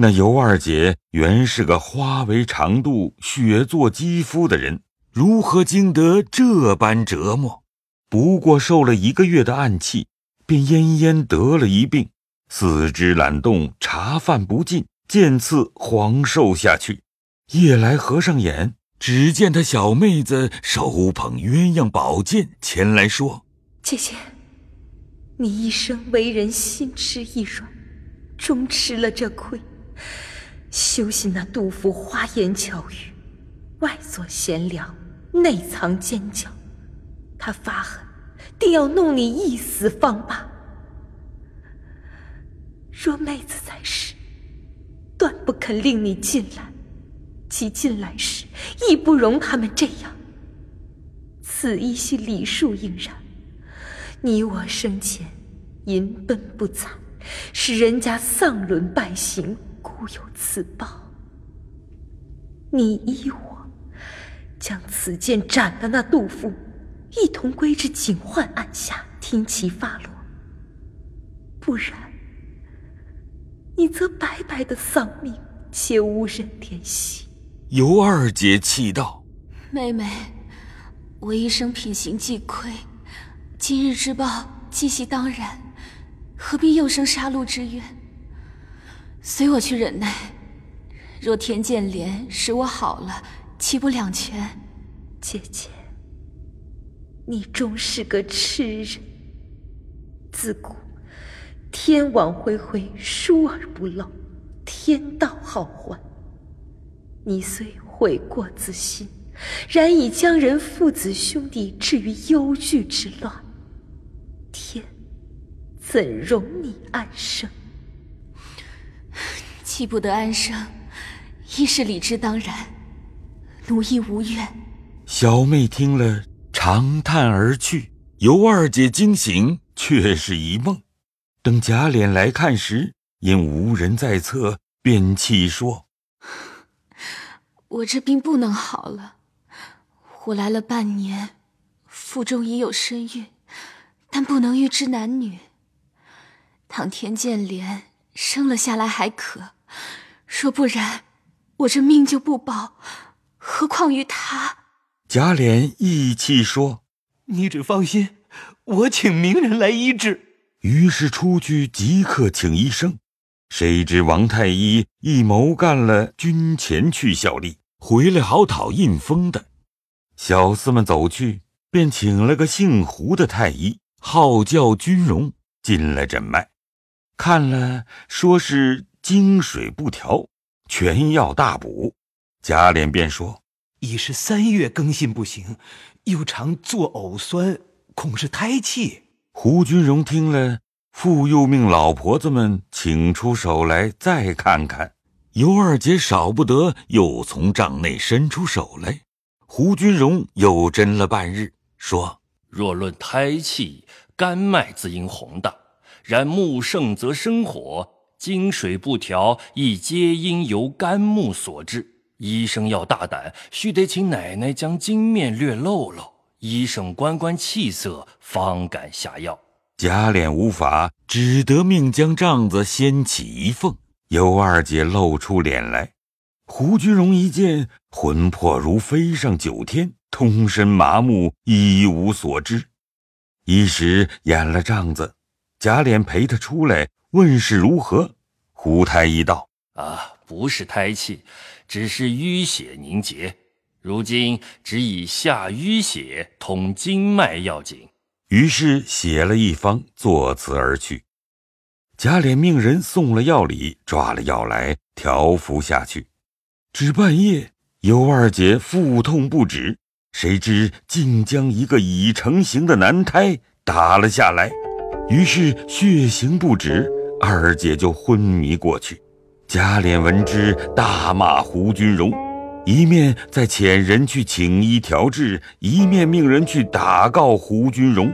那尤二姐原是个花为长度、血做肌肤的人，如何经得这般折磨？不过受了一个月的暗器，便奄奄得了一病，四肢懒动，茶饭不进，渐次黄瘦下去。夜来合上眼，只见他小妹子手捧鸳鸯宝剑前来说：“姐姐，你一生为人心痴意软，终吃了这亏。修习那杜甫花言巧语，外作贤良，内藏奸狡。”他发狠，定要弄你一死方罢。若妹子在世，断不肯令你进来；即进来时，亦不容他们这样。此一系礼数应然。你我生前淫奔不惨，使人家丧伦败行，故有此报。你依我，将此剑斩了那杜甫。一同归至警幻案下听其发落，不然，你则白白的丧命，且无人怜惜。尤二姐气道：“妹妹，我一生品行既亏，今日之报既系当然，何必又生杀戮之冤？随我去忍耐。若天剑莲使我好了，岂不两全？姐姐。”你终是个痴人。自古天网恢恢，疏而不漏，天道好还。你虽悔过自新，然已将人父子兄弟置于忧惧之乱，天怎容你安生？既不得安生，亦是理之当然。奴亦无怨。小妹听了。长叹而去，尤二姐惊醒，却是一梦。等贾琏来看时，因无人在侧，便泣说：“我这病不能好了。我来了半年，腹中已有身孕，但不能预知男女。倘天见莲生了下来还可，若不然，我这命就不保。何况于他。”贾琏义气说：“你只放心，我请名人来医治。”于是出去即刻请医生。谁知王太医一谋干了军前去效力，回来好讨印封的。小厮们走去，便请了个姓胡的太医，号叫军荣，进来诊脉，看了说是经水不调，全要大补。贾琏便说。已是三月更新不行，又常作呕酸，恐是胎气。胡君荣听了，复又命老婆子们请出手来再看看。尤二姐少不得又从帐内伸出手来。胡君荣又斟了半日，说：“若论胎气，肝脉自应宏大；然木盛则生火，经水不调，亦皆因由肝木所致。”医生要大胆，须得请奶奶将经面略露露，医生观观气色，方敢下药。贾琏无法，只得命将帐子掀起一缝，尤二姐露出脸来。胡君荣一见，魂魄如飞上九天，通身麻木，一无所知。一时掩了帐子，贾琏陪他出来问是如何。胡太医道：“啊，不是胎气。”只是淤血凝结，如今只以下淤血通经脉要紧。于是写了一方，作辞而去。贾琏命人送了药礼，抓了药来调服下去。只半夜，尤二姐腹痛不止，谁知竟将一个已成形的男胎打了下来，于是血行不止，二姐就昏迷过去。贾琏闻之，大骂胡君荣，一面在遣人去请医调治，一面命人去打告胡君荣。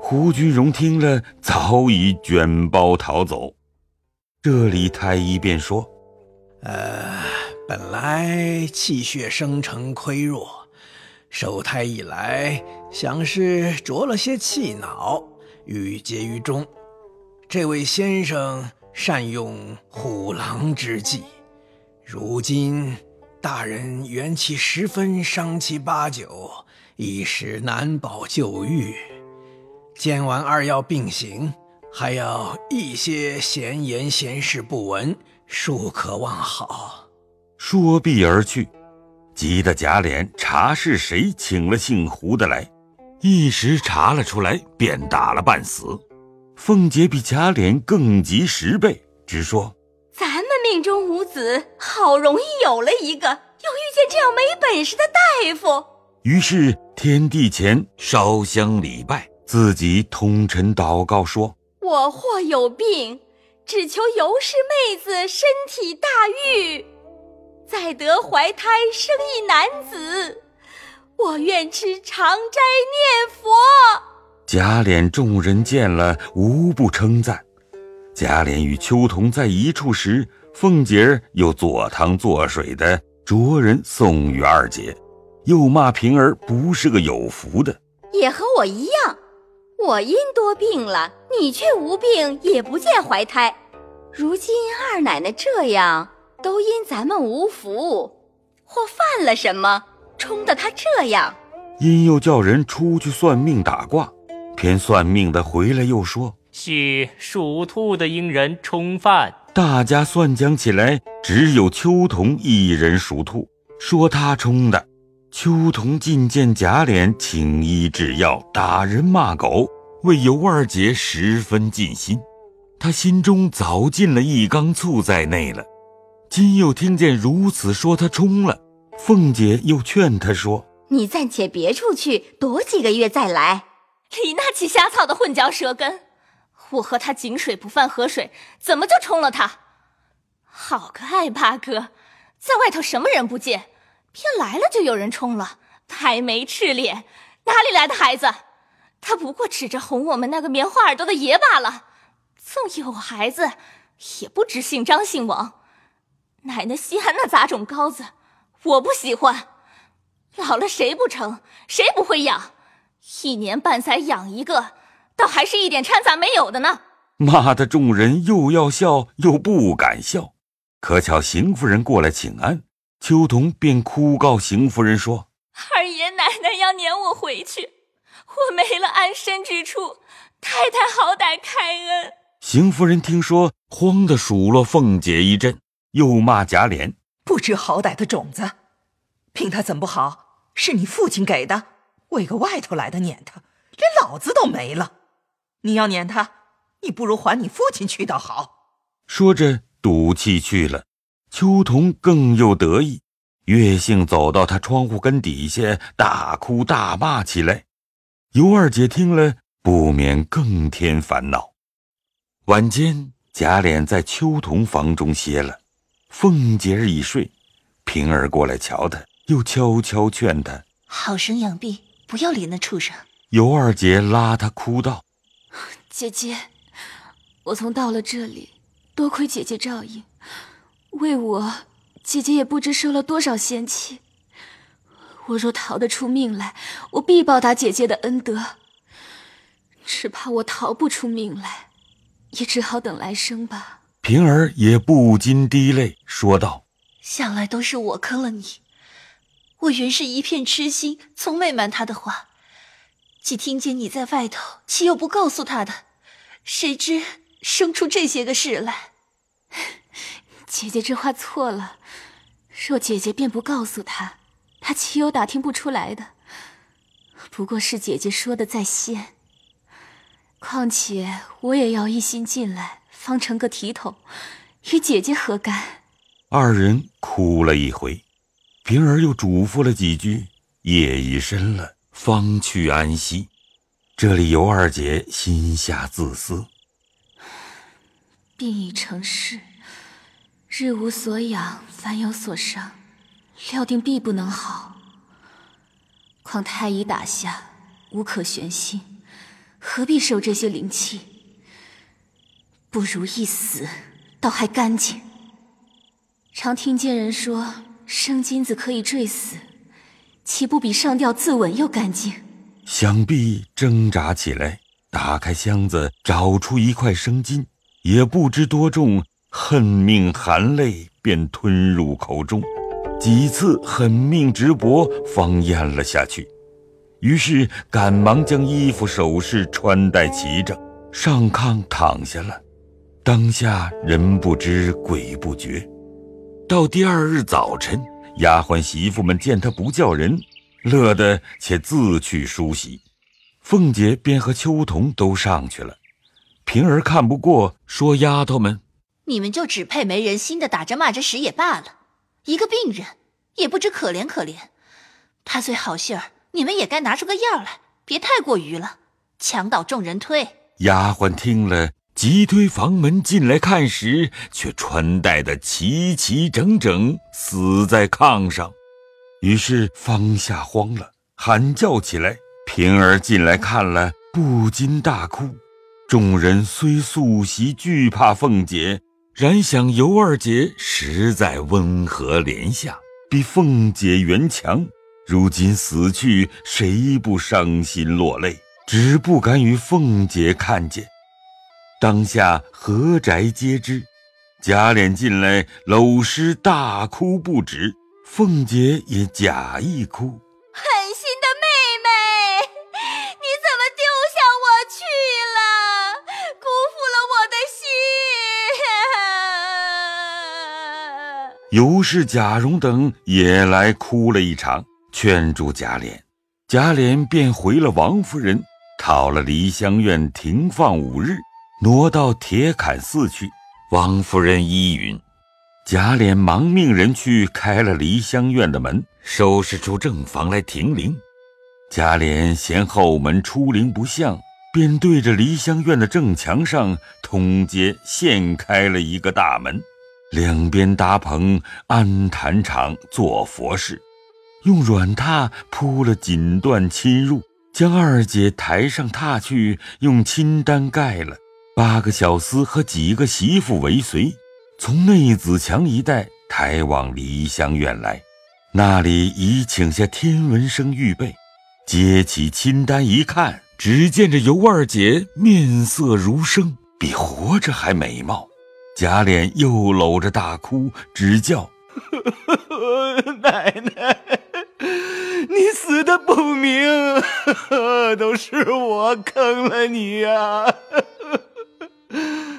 胡君荣听了，早已卷包逃走。这里太医便说：“呃，本来气血生成亏弱，受胎以来，想是着了些气恼，郁结于中。这位先生。”善用虎狼之计。如今大人元气十分，伤其八九，一时难保救愈。煎完二药并行，还要一些闲言闲事不闻，庶可望好。说毕而去，急得贾琏查是谁请了姓胡的来，一时查了出来，便打了半死。凤姐比贾琏更急十倍，直说：“咱们命中无子，好容易有了一个，又遇见这样没本事的大夫。”于是天地前烧香礼拜，自己通晨祷告说：“我或有病，只求尤氏妹子身体大愈，再得怀胎生一男子，我愿吃长斋念佛。”贾琏众人见了，无不称赞。贾琏与秋桐在一处时，凤姐儿又做汤做水的着人送与二姐，又骂平儿不是个有福的，也和我一样。我因多病了，你却无病，也不见怀胎。如今二奶奶这样，都因咱们无福，或犯了什么，冲得她这样。因又叫人出去算命打卦。偏算命的回来又说：“是属兔的阴人冲犯。”大家算讲起来，只有秋桐一人属兔，说他冲的。秋桐进见贾琏，请医治药，打人骂狗，为尤二姐十分尽心。他心中早进了一缸醋在内了。今又听见如此说，他冲了。凤姐又劝他说：“你暂且别出去，躲几个月再来。”李那起瞎操的混嚼舌根，我和他井水不犯河水，怎么就冲了他？好个爱八哥，在外头什么人不见，偏来了就有人冲了，抬眉赤脸，哪里来的孩子？他不过指着哄我们那个棉花耳朵的爷罢了。纵有孩子，也不知姓张姓王。奶奶稀罕那杂种羔子，我不喜欢。老了谁不成？谁不会养？一年半载养一个，倒还是一点掺杂没有的呢。骂的众人又要笑又不敢笑。可巧邢夫人过来请安，秋桐便哭告邢夫人说：“二爷奶奶要撵我回去，我没了安身之处，太太好歹开恩。”邢夫人听说，慌的数落凤姐一阵，又骂贾琏不知好歹的种子，凭他怎不好？是你父亲给的。为个外头来的撵他，连老子都没了。你要撵他，你不如还你父亲去倒好。说着赌气去了。秋桐更又得意，月性走到他窗户根底下，大哭大骂起来。尤二姐听了，不免更添烦恼。晚间，贾琏在秋桐房中歇了，凤姐儿已睡，平儿过来瞧他，又悄悄劝他好生养病。不要理那畜生！尤二姐拉他哭道：“姐姐，我从到了这里，多亏姐姐照应，为我，姐姐也不知受了多少仙气。我若逃得出命来，我必报答姐姐的恩德。只怕我逃不出命来，也只好等来生吧。”平儿也不禁滴泪，说道：“向来都是我坑了你。”我原是一片痴心，从未瞒他的话。既听见你在外头，岂有不告诉他的？谁知生出这些个事来。姐姐这话错了。若姐姐便不告诉他，他岂有打听不出来的？不过是姐姐说的在先。况且我也要一心进来，方成个体统，与姐姐何干？二人哭了一回。平儿又嘱咐了几句，夜已深了，方去安息。这里尤二姐心下自私，病已成事，日无所养，烦有所伤，料定必不能好。况太医打下，无可悬心，何必受这些灵气？不如一死，倒还干净。常听见人说。生金子可以坠死，岂不比上吊自刎又干净？想必挣扎起来，打开箱子，找出一块生金，也不知多重，恨命含泪便吞入口中，几次狠命直搏，方咽了下去。于是赶忙将衣服首饰穿戴齐整，上炕躺下了。当下人不知鬼不觉。到第二日早晨，丫鬟媳妇们见他不叫人，乐得且自去梳洗。凤姐便和秋桐都上去了。平儿看不过，说：“丫头们，你们就只配没人心的打着骂着使也罢了。一个病人，也不知可怜可怜。他虽好信儿，你们也该拿出个样来，别太过于了，墙倒众人推。”丫鬟听了，急推房门进来看时，却穿戴的齐齐整整，死在炕上。于是方下慌了，喊叫起来。平儿进来看了，不禁大哭。众人虽素习惧怕凤姐，然想尤二姐实在温和怜下，比凤姐原强。如今死去，谁不伤心落泪？只不敢与凤姐看见。当下何宅皆知，贾琏进来搂尸大哭不止，凤姐也假意哭。狠心的妹妹，你怎么丢下我去了？辜负了我的心尤氏、贾蓉等也来哭了一场，劝住贾琏。贾琏便回了王夫人，讨了梨香院停放五日，挪到铁槛寺去。王夫人依允，贾琏忙命人去开了梨香院的门，收拾出正房来停灵。贾琏嫌后门出灵不像，便对着梨香院的正墙上通街现开了一个大门。两边搭棚安坛场做佛事，用软榻铺了锦缎侵入，将二姐抬上榻去，用青单盖了。八个小厮和几个媳妇为随，从内子墙一带抬往梨香院来。那里已请下天文生预备，接起清单一看，只见这尤二姐面色如生，比活着还美貌。贾琏又搂着大哭，直叫：“奶奶，你死的不明，都是我坑了你呀！”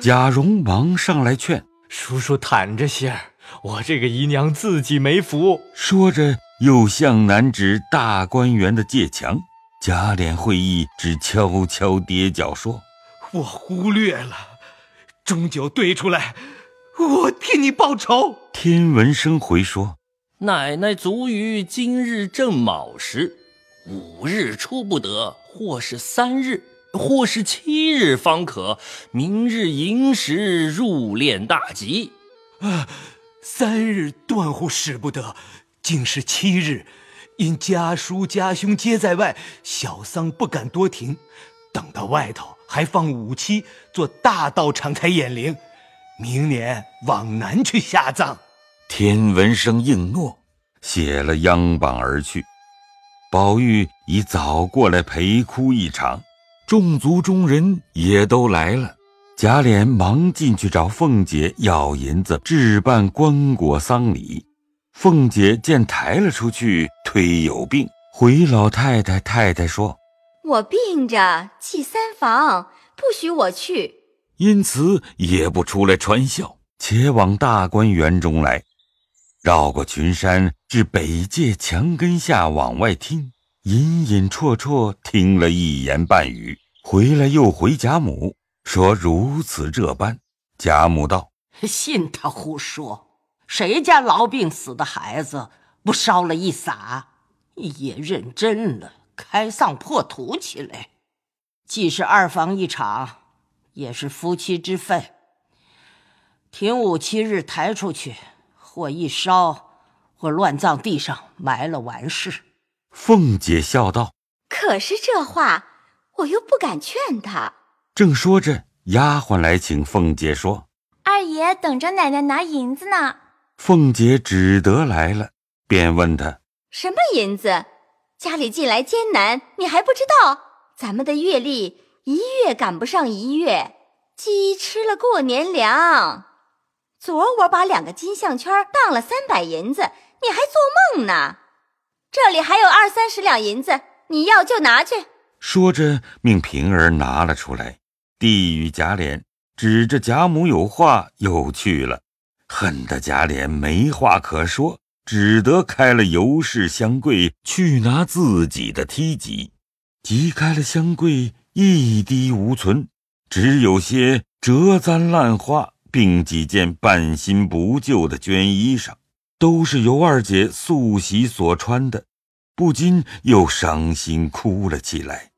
贾蓉忙上来劝：“叔叔坦着些儿，我这个姨娘自己没福。”说着又向南指大观园的界墙。贾琏会意，只悄悄跌脚说：“我忽略了。”终究对出来，我替你报仇。天闻声回说：“奶奶卒于今日正卯时，五日出不得，或是三日，或是七日方可。明日寅时入殓大吉。啊，三日断乎使不得，竟是七日，因家叔家兄皆在外，小丧不敢多停。等到外头。”还放五七做大道场才掩灵，明年往南去下葬。天文生应诺，写了央榜而去。宝玉已早过来陪哭一场，众族中人也都来了。贾琏忙进去找凤姐要银子置办棺椁丧礼。凤姐见抬了出去，推有病，回老太太太太说。我病着，祭三房，不许我去，因此也不出来传孝，且往大观园中来，绕过群山，至北界墙根下往外听，隐隐绰绰听了一言半语，回来又回贾母说如此这般。贾母道：“信他胡说，谁家痨病死的孩子不烧了一撒，也认真了。”开丧破土起来，既是二房一场，也是夫妻之分。停五七日抬出去，或一烧，或乱葬地上埋了完事。凤姐笑道：“可是这话，我又不敢劝他。”正说着，丫鬟来请凤姐说：“二爷等着奶奶拿银子呢。”凤姐只得来了，便问他：“什么银子？”家里近来艰难，你还不知道？咱们的月例一月赶不上一月，鸡吃了过年粮。昨儿我把两个金项圈当了三百银子，你还做梦呢？这里还有二三十两银子，你要就拿去。说着，命平儿拿了出来，递与贾琏，指着贾母有话，又去了。恨得贾琏没话可说，只得开了尤氏香柜去拿自己的梯级。即开了香柜，一滴无存，只有些折簪烂花，并几件半新不旧的绢衣裳。都是尤二姐素习所穿的，不禁又伤心哭了起来。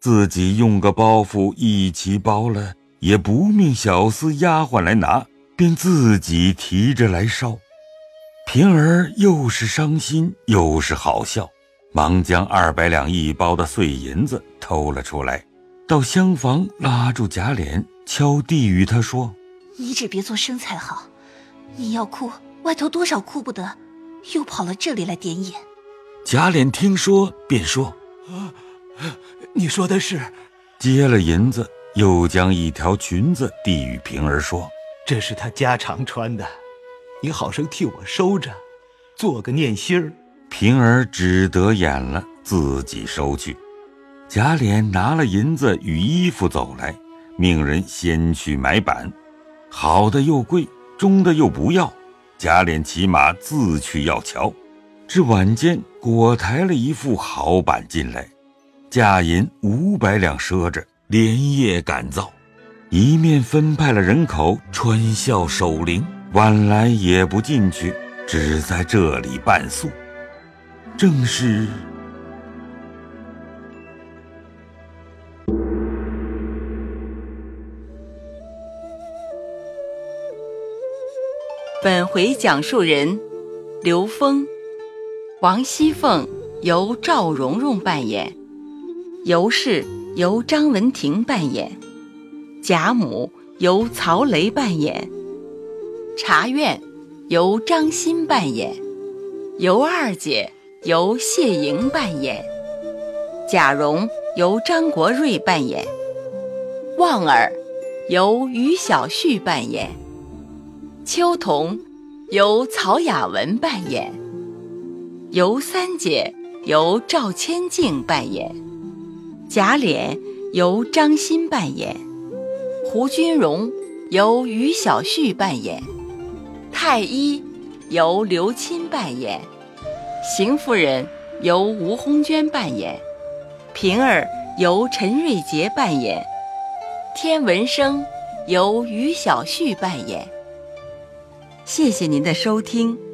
自己用个包袱一起包了，也不命小厮丫鬟来拿，便自己提着来烧。平儿又是伤心又是好笑，忙将二百两一包的碎银子偷了出来，到厢房拉住贾琏，悄地与他说：“你只别做声才好，你要哭。”外头多少哭不得，又跑了这里来点眼。贾琏听说，便说：“啊你说的是。”接了银子，又将一条裙子递与平儿，说：“这是他家常穿的，你好生替我收着，做个念心儿。”平儿只得演了，自己收去。贾琏拿了银子与衣服走来，命人先去买板，好的又贵，中的又不要。贾琏骑马自去要瞧，至晚间果抬了一副好板进来，价银五百两赊着，连夜赶造，一面分派了人口穿校守灵，晚来也不进去，只在这里伴宿。正是。本回讲述人：刘峰、王熙凤由赵蓉蓉扮演，尤氏由张文婷扮演，贾母由曹雷扮演，茶院由张欣扮演，尤二姐由谢莹扮演，贾蓉由张国瑞扮演，旺儿由于小旭扮演。秋桐由曹雅文扮演，尤三姐由赵千静扮演，贾琏由张欣扮演，胡君荣由于小旭扮演，太医由刘钦扮演，邢夫人由吴红娟扮演，平儿由陈瑞杰扮演，天文生由于小旭扮演。谢谢您的收听。